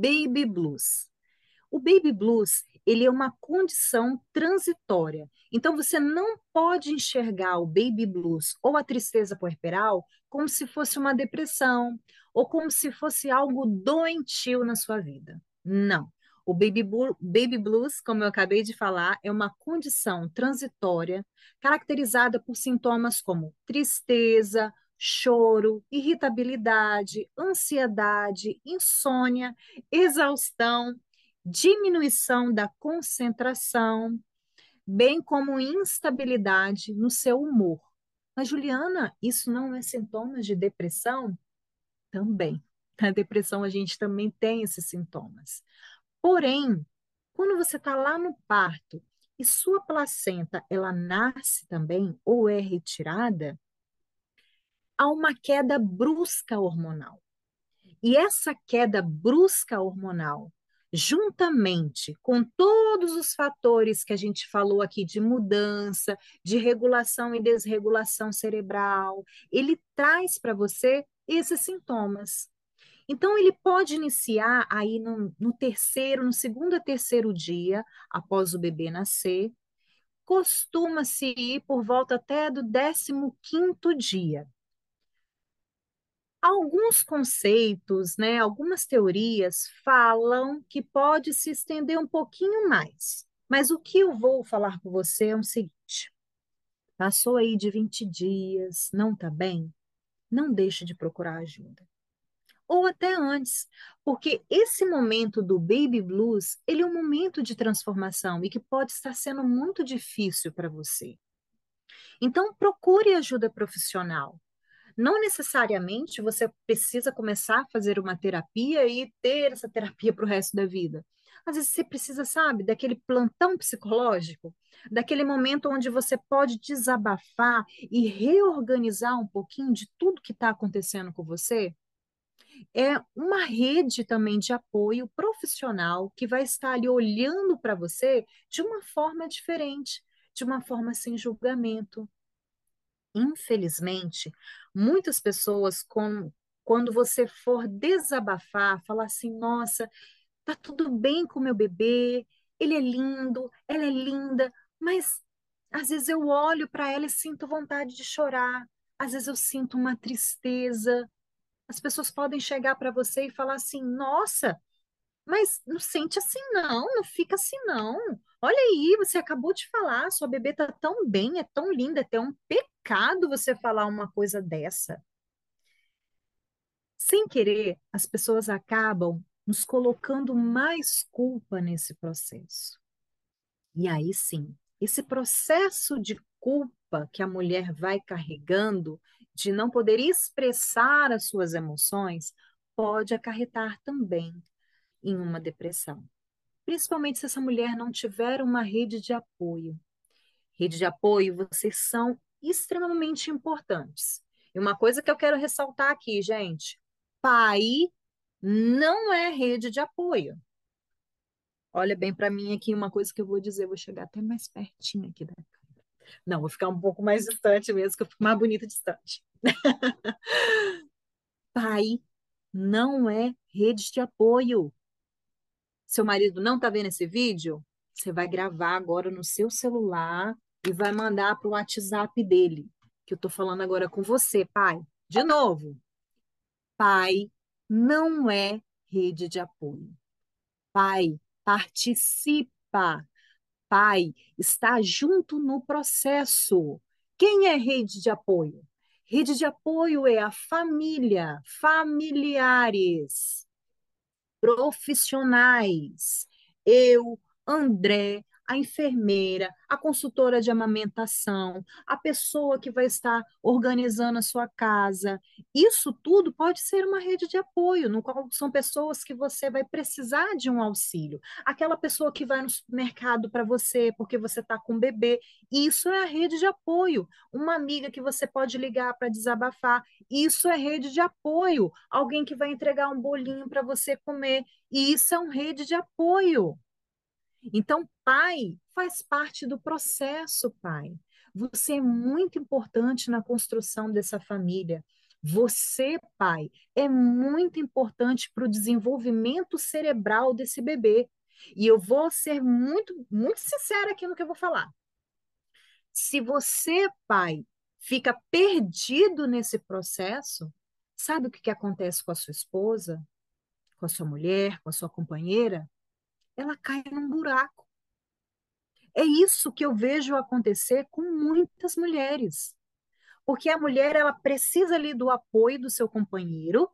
baby blues. O baby blues, ele é uma condição transitória. Então você não pode enxergar o baby blues ou a tristeza puerperal como se fosse uma depressão ou como se fosse algo doentio na sua vida. Não. O baby, baby blues, como eu acabei de falar, é uma condição transitória caracterizada por sintomas como tristeza, choro, irritabilidade, ansiedade, insônia, exaustão, diminuição da concentração, bem como instabilidade no seu humor. Mas, Juliana, isso não é sintomas de depressão? Também. Na depressão, a gente também tem esses sintomas. Porém, quando você está lá no parto e sua placenta ela nasce também ou é retirada, há uma queda brusca hormonal. E essa queda brusca hormonal, juntamente com todos os fatores que a gente falou aqui de mudança, de regulação e desregulação cerebral, ele traz para você esses sintomas. Então, ele pode iniciar aí no, no terceiro, no segundo a terceiro dia após o bebê nascer, costuma-se ir por volta até do 15 quinto dia alguns conceitos, né, algumas teorias falam que pode se estender um pouquinho mais. Mas o que eu vou falar com você é o seguinte: passou aí de 20 dias, não está bem? Não deixe de procurar ajuda. Ou até antes, porque esse momento do baby blues, ele é um momento de transformação e que pode estar sendo muito difícil para você. Então, procure ajuda profissional. Não necessariamente você precisa começar a fazer uma terapia e ter essa terapia para o resto da vida. Às vezes você precisa, sabe, daquele plantão psicológico, daquele momento onde você pode desabafar e reorganizar um pouquinho de tudo que está acontecendo com você. É uma rede também de apoio profissional que vai estar ali olhando para você de uma forma diferente, de uma forma sem julgamento, infelizmente, muitas pessoas, com, quando você for desabafar, falar assim: nossa, tá tudo bem com meu bebê, ele é lindo, ela é linda, mas às vezes eu olho para ela e sinto vontade de chorar, às vezes eu sinto uma tristeza. As pessoas podem chegar para você e falar assim: nossa, mas não sente assim não, não fica assim não. Olha aí, você acabou de falar, sua bebê tá tão bem, é tão linda, é até um pecado você falar uma coisa dessa. Sem querer, as pessoas acabam nos colocando mais culpa nesse processo. E aí sim, esse processo de culpa que a mulher vai carregando, de não poder expressar as suas emoções, pode acarretar também em uma depressão. Principalmente se essa mulher não tiver uma rede de apoio. Rede de apoio, vocês são extremamente importantes. E uma coisa que eu quero ressaltar aqui, gente: pai não é rede de apoio. Olha bem para mim aqui uma coisa que eu vou dizer, vou chegar até mais pertinho aqui da câmera. Não, vou ficar um pouco mais distante mesmo, que eu fico mais bonita distante. pai não é rede de apoio seu marido não está vendo esse vídeo, você vai gravar agora no seu celular e vai mandar para o WhatsApp dele, que eu estou falando agora com você, pai. De novo, pai não é rede de apoio. Pai participa. Pai está junto no processo. Quem é rede de apoio? Rede de apoio é a família, familiares profissionais. Eu, André, a enfermeira, a consultora de amamentação, a pessoa que vai estar organizando a sua casa. Isso tudo pode ser uma rede de apoio, no qual são pessoas que você vai precisar de um auxílio. Aquela pessoa que vai no supermercado para você porque você está com um bebê. Isso é a rede de apoio. Uma amiga que você pode ligar para desabafar. Isso é rede de apoio. Alguém que vai entregar um bolinho para você comer. Isso é uma rede de apoio. Então, pai faz parte do processo, pai. Você é muito importante na construção dessa família. Você, pai, é muito importante para o desenvolvimento cerebral desse bebê. E eu vou ser muito, muito sincera aqui no que eu vou falar. Se você, pai, fica perdido nesse processo, sabe o que, que acontece com a sua esposa, com a sua mulher, com a sua companheira? Ela cai num buraco. É isso que eu vejo acontecer com muitas mulheres. Porque a mulher ela precisa ali do apoio do seu companheiro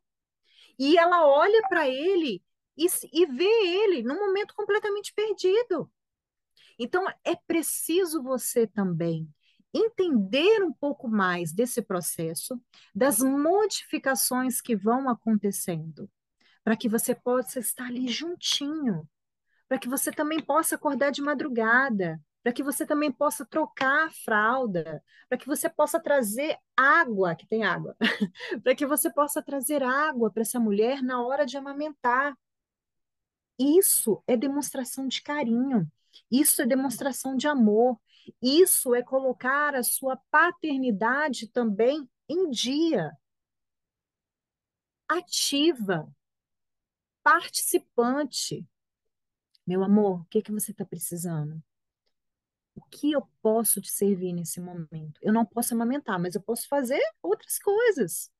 e ela olha para ele e, e vê ele num momento completamente perdido. Então, é preciso você também entender um pouco mais desse processo, das modificações que vão acontecendo, para que você possa estar ali juntinho, para que você também possa acordar de madrugada, para que você também possa trocar a fralda, para que você possa trazer água, que tem água, para que você possa trazer água para essa mulher na hora de amamentar. Isso é demonstração de carinho, isso é demonstração de amor, isso é colocar a sua paternidade também em dia. Ativa, participante. Meu amor, o que, que você está precisando? O que eu posso te servir nesse momento? Eu não posso amamentar, mas eu posso fazer outras coisas.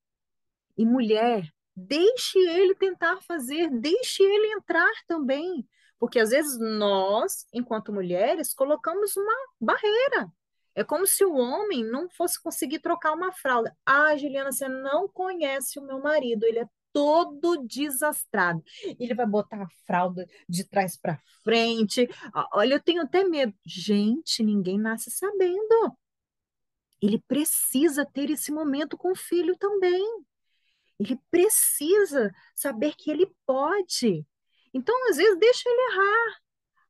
E mulher, deixe ele tentar fazer, deixe ele entrar também. Porque às vezes nós, enquanto mulheres, colocamos uma barreira. É como se o homem não fosse conseguir trocar uma fralda. Ah, Juliana, você não conhece o meu marido, ele é todo desastrado. Ele vai botar a fralda de trás para frente. Olha, eu tenho até medo. Gente, ninguém nasce sabendo. Ele precisa ter esse momento com o filho também. Ele precisa saber que ele pode. Então, às vezes, deixa ele errar.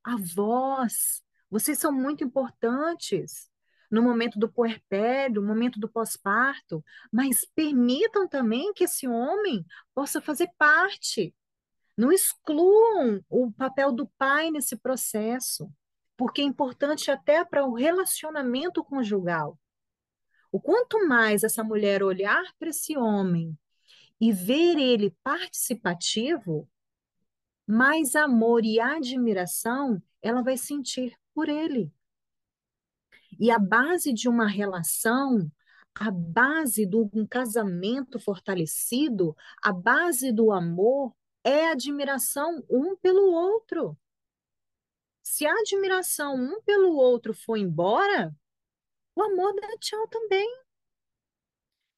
A voz, vocês são muito importantes no momento do puerpério, no momento do pós-parto, mas permitam também que esse homem possa fazer parte. Não excluam o papel do pai nesse processo, porque é importante até para o relacionamento conjugal. O quanto mais essa mulher olhar para esse homem e ver ele participativo, mais amor e admiração ela vai sentir por ele. E a base de uma relação, a base de um casamento fortalecido, a base do amor é a admiração um pelo outro. Se a admiração um pelo outro for embora, o amor dá tchau também.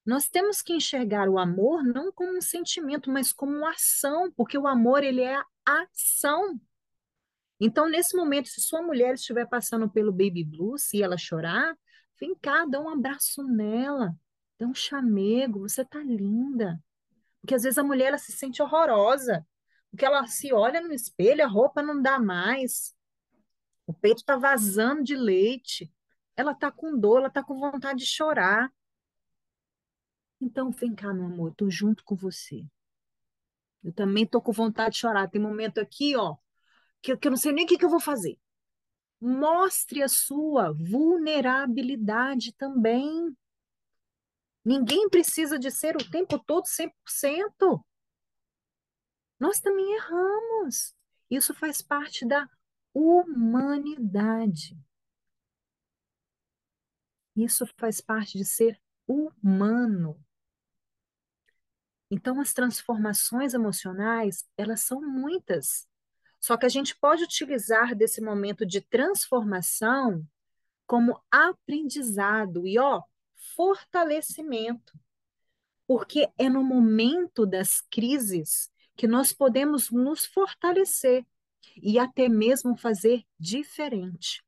Nós temos que enxergar o amor não como um sentimento, mas como uma ação, porque o amor ele é a ação. Então, nesse momento, se sua mulher estiver passando pelo baby blue, se ela chorar, vem cá, dá um abraço nela, dá um chamego, você tá linda. Porque às vezes a mulher ela se sente horrorosa, porque ela se olha no espelho, a roupa não dá mais, o peito está vazando de leite, ela está com dor, ela está com vontade de chorar. Então, vem cá, meu amor, estou junto com você. Eu também estou com vontade de chorar. Tem momento aqui, ó, que, que eu não sei nem o que, que eu vou fazer. Mostre a sua vulnerabilidade também. Ninguém precisa de ser o tempo todo 100%. Nós também erramos. Isso faz parte da humanidade. Isso faz parte de ser humano. Então, as transformações emocionais, elas são muitas. Só que a gente pode utilizar desse momento de transformação como aprendizado e, ó, fortalecimento. Porque é no momento das crises que nós podemos nos fortalecer e até mesmo fazer diferente.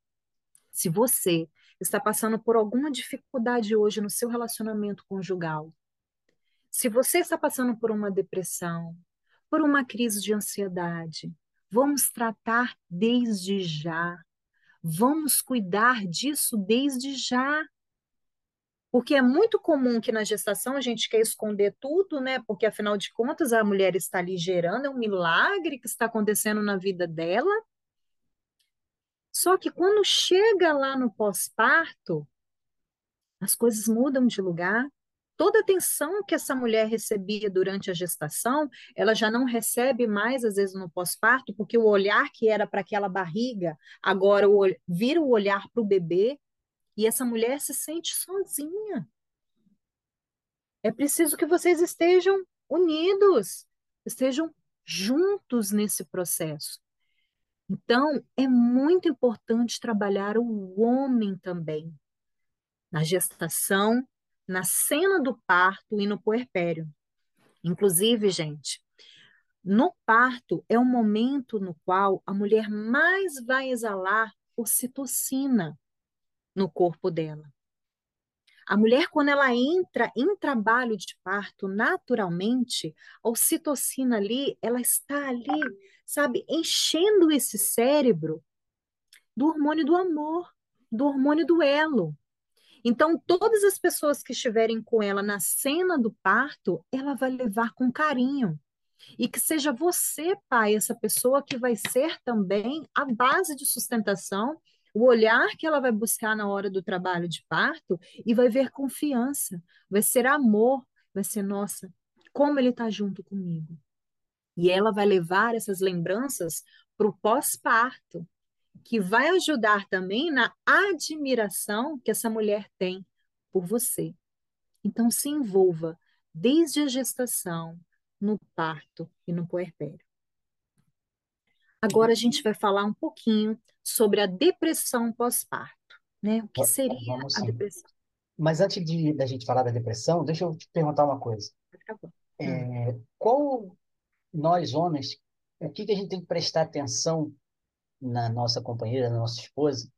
Se você está passando por alguma dificuldade hoje no seu relacionamento conjugal, se você está passando por uma depressão, por uma crise de ansiedade, vamos tratar desde já. Vamos cuidar disso desde já. Porque é muito comum que na gestação a gente quer esconder tudo, né? Porque afinal de contas a mulher está ali gerando, é um milagre que está acontecendo na vida dela. Só que quando chega lá no pós-parto, as coisas mudam de lugar toda a atenção que essa mulher recebia durante a gestação, ela já não recebe mais, às vezes, no pós-parto, porque o olhar que era para aquela barriga, agora vira o olhar para o bebê, e essa mulher se sente sozinha. É preciso que vocês estejam unidos, estejam juntos nesse processo. Então, é muito importante trabalhar o homem também, na gestação, na cena do parto e no puerpério. Inclusive, gente, no parto é o momento no qual a mulher mais vai exalar ocitocina no corpo dela. A mulher, quando ela entra em trabalho de parto, naturalmente, a ocitocina ali, ela está ali, sabe, enchendo esse cérebro do hormônio do amor, do hormônio do elo. Então, todas as pessoas que estiverem com ela na cena do parto, ela vai levar com carinho. E que seja você, pai, essa pessoa que vai ser também a base de sustentação o olhar que ela vai buscar na hora do trabalho de parto e vai ver confiança, vai ser amor, vai ser, nossa, como ele está junto comigo. E ela vai levar essas lembranças para o pós-parto, que vai ajudar também na admiração que essa mulher tem por você. Então, se envolva desde a gestação, no parto e no puerpério. Agora a gente vai falar um pouquinho sobre a depressão pós-parto, né? O que seria a depressão? Mas antes de da gente falar da depressão, deixa eu te perguntar uma coisa. Acabou. Hum, É, qual nós homens, o que que a gente tem que prestar atenção na nossa companheira, na nossa esposa,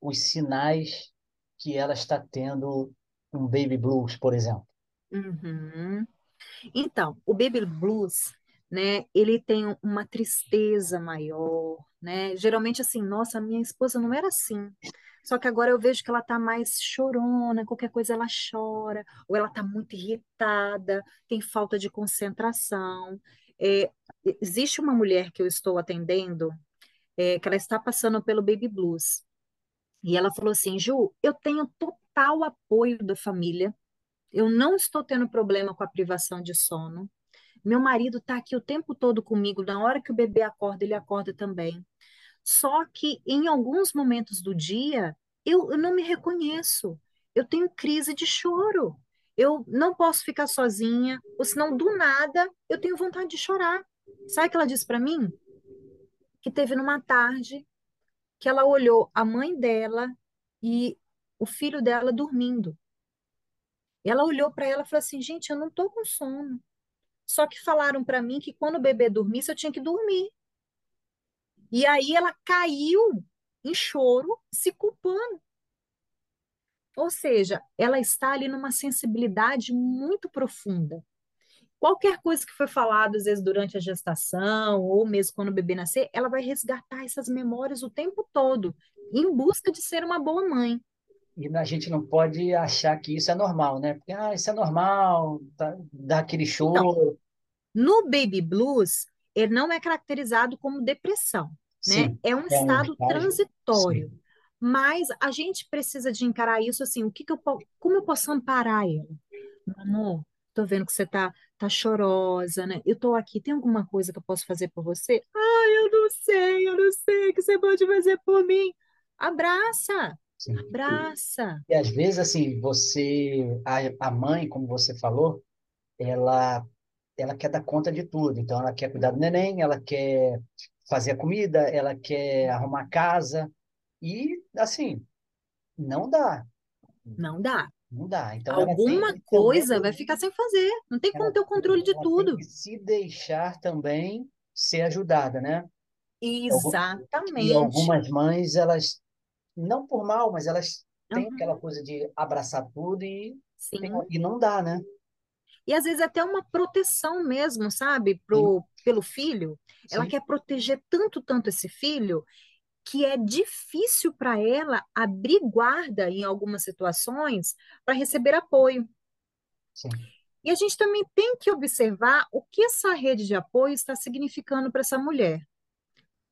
os sinais que ela está tendo um baby blues, por exemplo? uhum. Então, o baby blues, né, ele tem uma tristeza maior, né? Geralmente assim, nossa, minha esposa não era assim. Só que agora eu vejo que ela tá mais chorona, qualquer coisa ela chora, ou ela tá muito irritada, tem falta de concentração. É, existe uma mulher que eu estou atendendo, é, que ela está passando pelo baby blues. E ela falou assim, Ju, eu tenho total apoio da família, eu não estou tendo problema com a privação de sono. Meu marido está aqui o tempo todo comigo, na hora que o bebê acorda, ele acorda também. Só que em alguns momentos do dia, eu, eu não me reconheço. Eu tenho crise de choro. Eu não posso ficar sozinha, ou senão do nada eu tenho vontade de chorar. Sabe o que ela disse para mim? Que teve numa tarde que ela olhou a mãe dela e o filho dela dormindo. Ela olhou para ela e falou assim: gente, eu não estou com sono. Só que falaram para mim que quando o bebê dormisse, eu tinha que dormir. E aí ela caiu em choro, se culpando. Ou seja, ela está ali numa sensibilidade muito profunda. Qualquer coisa que foi falada, às vezes, durante a gestação, ou mesmo quando o bebê nascer, ela vai resgatar essas memórias o tempo todo, em busca de ser uma boa mãe. E a gente não pode achar que isso é normal, né? Porque, ah, isso é normal, tá, dá aquele choro. no baby blues, ele não é caracterizado como depressão, né? Sim, É um é um estado. Sim. transitório. Mas a gente precisa de encarar isso assim, o que que eu, como eu posso amparar ela? Meu amor, tô vendo que você tá, tá chorosa, né? Eu tô aqui, tem alguma coisa que eu posso fazer por você? Ai, eu não sei, eu não sei o que você pode fazer por mim. Abraça, Sim. abraça. E às vezes, assim, você, a, a mãe, como você falou, ela, ela quer dar conta de tudo. Então, ela quer cuidar do neném, ela quer fazer a comida, ela quer arrumar a casa. E, assim, não dá, Não dá. Não dá. Então, ela tem Alguma coisa vai também, ficar sem fazer. Não tem como ela, ter o controle de ela tem tudo. que se deixar também ser ajudada, né? E algu- e Exatamente. algumas mães, elas, não por mal, mas elas têm aquela Uhum, coisa de abraçar tudo e, tem- e não dá, né? E às vezes até uma proteção mesmo, sabe, Sim, pro, pelo filho. Ela sim, quer proteger tanto, tanto esse filho, que é difícil para ela abrir guarda em algumas situações para receber apoio. sim. E a gente também tem que observar o que essa rede de apoio está significando para essa mulher.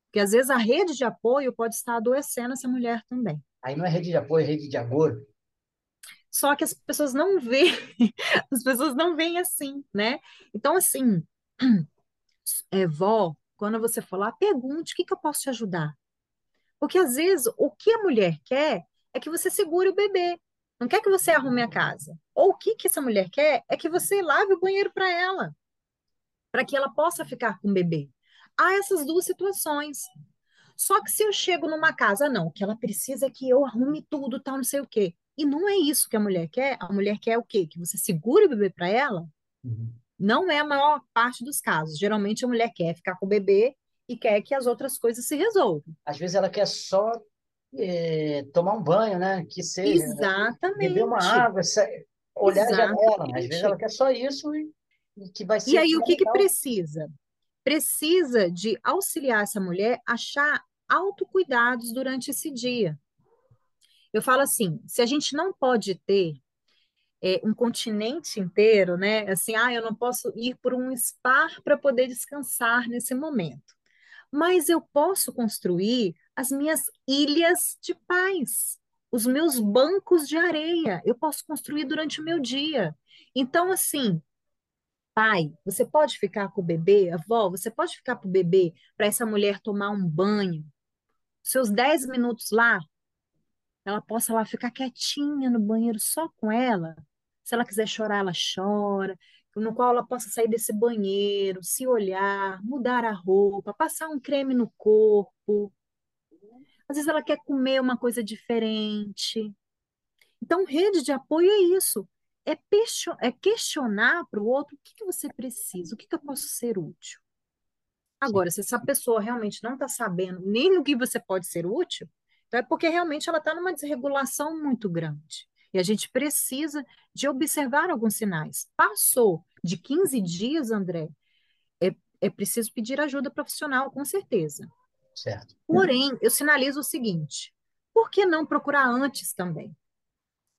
Porque às vezes a rede de apoio pode estar adoecendo essa mulher também. Aí não é rede de apoio, é rede de agouro. Só que as pessoas não veem, as pessoas não veem assim, né? Então, assim, é, vó, quando você for lá, pergunte o que que eu posso te ajudar. Porque às vezes o que a mulher quer é que você segure o bebê, não quer que você arrume a casa. Ou o que que essa mulher quer é que você lave o banheiro para ela, para que ela possa ficar com o bebê. Há essas duas situações. Só que se eu chego numa casa, não, o que ela precisa é que eu arrume tudo, tal, não sei o quê. E não é isso que a mulher quer. A mulher quer o quê? Que você segure o bebê para ela? Uhum. Não é a maior parte dos casos. Geralmente a mulher quer ficar com o bebê e quer que as outras coisas se resolvam. Às vezes ela quer só é, tomar um banho, né? Que seja beber uma Exatamente. água, olhar a janela. Às vezes ela Exatamente. quer só isso e, e que vai E ser aí o que que precisa? Precisa de auxiliar essa mulher a achar autocuidados durante esse dia. Eu falo assim, se a gente não pode ter é, um continente inteiro, né? Assim, ah, eu não posso ir por um spa para poder descansar nesse momento. Mas eu posso construir as minhas ilhas de paz, os meus bancos de areia. Eu posso construir durante o meu dia. Então, assim, pai, você pode ficar com o bebê, avó, você pode ficar com o bebê para essa mulher tomar um banho. Seus 10 minutos lá, ela possa lá ficar quietinha no banheiro só com ela. Se ela quiser chorar, ela chora. No qual ela possa sair desse banheiro, se olhar, mudar a roupa, passar um creme no corpo. Às vezes ela quer comer uma coisa diferente. Então, rede de apoio é isso. É, é questionar para o outro o que que você precisa, o que que eu posso ser útil. Agora, se essa pessoa realmente não está sabendo nem no que você pode ser útil, então é porque realmente ela está numa desregulação muito grande. E a gente precisa de observar alguns sinais. Passou de 15 dias, André, é, é preciso pedir ajuda profissional, com certeza. certo. Porém, eu sinalizo o seguinte: por que não procurar antes também?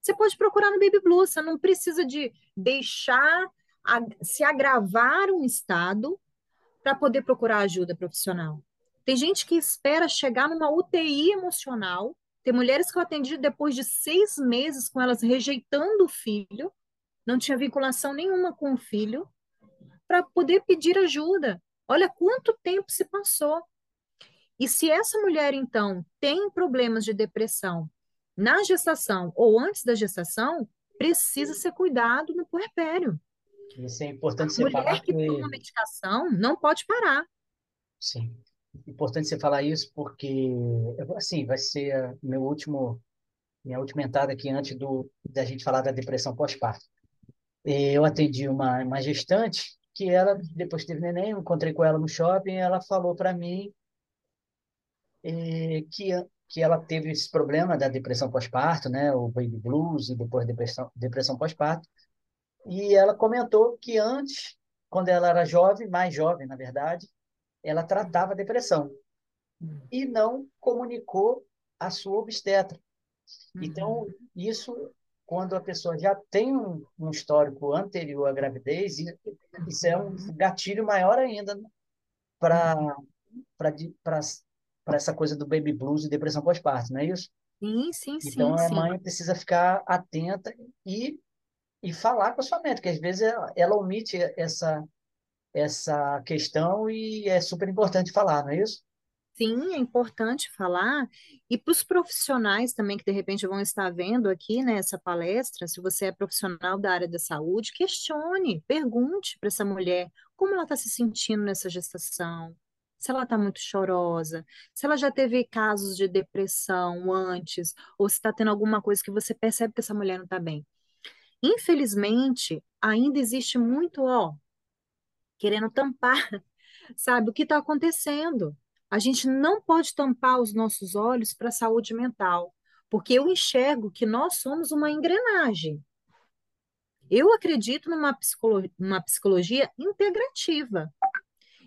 Você pode procurar no Baby Blue, você não precisa de deixar a- se agravar um estado para poder procurar ajuda profissional. Tem gente que espera chegar numa UTI emocional. Tem mulheres que eu atendi depois de seis meses com elas rejeitando o filho, não tinha vinculação nenhuma com o filho, para poder pedir ajuda. Olha quanto tempo se passou. E se essa mulher, então, tem problemas de depressão na gestação ou antes da gestação, precisa ser cuidado no puerpério. Isso é importante A você falar mulher que que, toma medicação não pode parar. sim, importante você falar isso porque, assim, vai ser meu último, minha última entrada aqui antes do, da gente falar da depressão pós-parto. Eu atendi uma, uma gestante que ela, depois teve neném, eu encontrei com ela no shopping, ela falou para mim eh, que, que ela teve esse problema da depressão pós-parto, né, o baby blues e depois depressão, depressão pós-parto, e ela comentou que antes, quando ela era jovem, mais jovem, na verdade, ela tratava a depressão e não comunicou a sua obstetra. Então, Uhum, isso, quando a pessoa já tem um, um histórico anterior à gravidez, isso é um uhum, gatilho maior ainda para uhum. para essa coisa do baby blues e depressão pós-parto, não é isso? Sim, sim, Então, sim, a sim. mãe precisa ficar atenta e, e falar com a sua médica, que às vezes ela, ela omite essa, essa questão e é super importante falar, não é isso? Sim, é importante falar. E para os profissionais também que de repente vão estar vendo aqui nessa palestra, se você é profissional da área da saúde, questione, pergunte para essa mulher como ela está se sentindo nessa gestação, se ela está muito chorosa, se ela já teve casos de depressão antes, ou se está tendo alguma coisa que você percebe que essa mulher não está bem. Infelizmente, ainda existe muito, ó, querendo tampar sabe, o que está acontecendo. A gente não pode tampar os nossos olhos para a saúde mental, porque eu enxergo que nós somos uma engrenagem. Eu acredito numa psicolo- numa psicologia integrativa.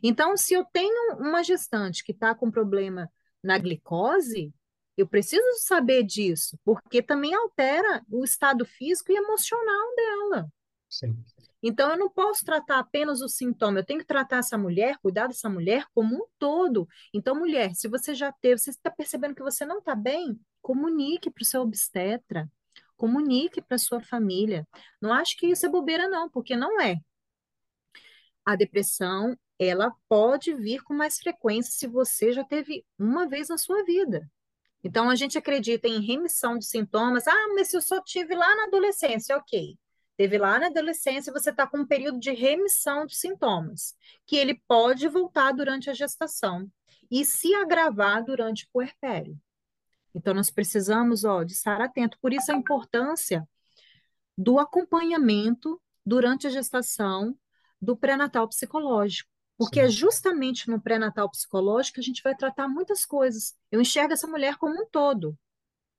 Então, se eu tenho uma gestante que está com problema na glicose, eu preciso saber disso, porque também altera o estado físico e emocional dela. Sim. Então, eu não posso tratar apenas o sintoma, eu tenho que tratar essa mulher, cuidar dessa mulher como um todo. Então, mulher, se você já teve, você está percebendo que você não está bem, comunique para o seu obstetra. comunique para sua família. Não acho que isso é bobeira, não, porque não é. A depressão, ela pode vir com mais frequência se você já teve uma vez na sua vida. Então, a gente acredita em remissão de sintomas. Ah, mas eu só tive lá na adolescência, ok. Teve lá na adolescência, você está com um período de remissão de sintomas, que ele pode voltar durante a gestação e se agravar durante o puerpério. Então, nós precisamos ó, de estar atento. Por isso, a importância do acompanhamento durante a gestação do pré-natal psicológico. Porque Sim. é justamente no pré-natal psicológico que a gente vai tratar muitas coisas. Eu enxergo essa mulher como um todo.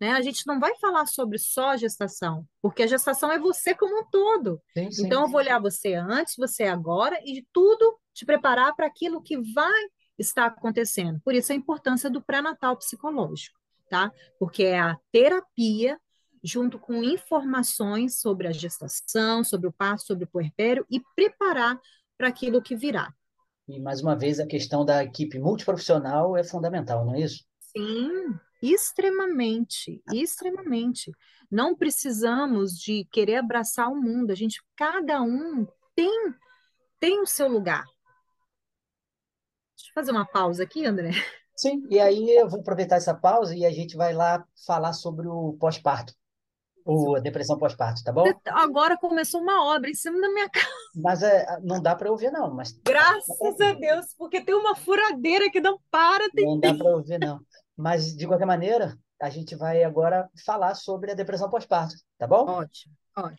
Né? A gente não vai falar sobre só a gestação, porque a gestação é você como um todo. Sim, sim. Então, eu vou olhar você antes, você agora, e tudo te preparar para aquilo que vai estar acontecendo. Por isso, a importância do pré-natal psicológico, tá? Porque é a terapia junto com informações sobre a gestação, sobre o parto, sobre o puerpério e preparar para aquilo que virá. E, mais uma vez, a questão da equipe multiprofissional é fundamental, não é isso? Sim, Extremamente, extremamente. Não precisamos de querer abraçar o mundo. A gente, cada um tem tem o seu lugar. Deixa eu fazer uma pausa aqui, André. Sim, e aí eu vou aproveitar essa pausa e a gente vai lá falar sobre o pós-parto. Ou a depressão pós-parto, tá bom? Agora começou uma obra em cima da minha casa. Mas é, não dá para ouvir, não. Mas Graças a Deus, porque tem uma furadeira que não para. Tem... Não dá para ouvir, não. Mas, de qualquer maneira, a gente vai agora falar sobre a depressão pós-parto, tá bom? Ótimo, ótimo.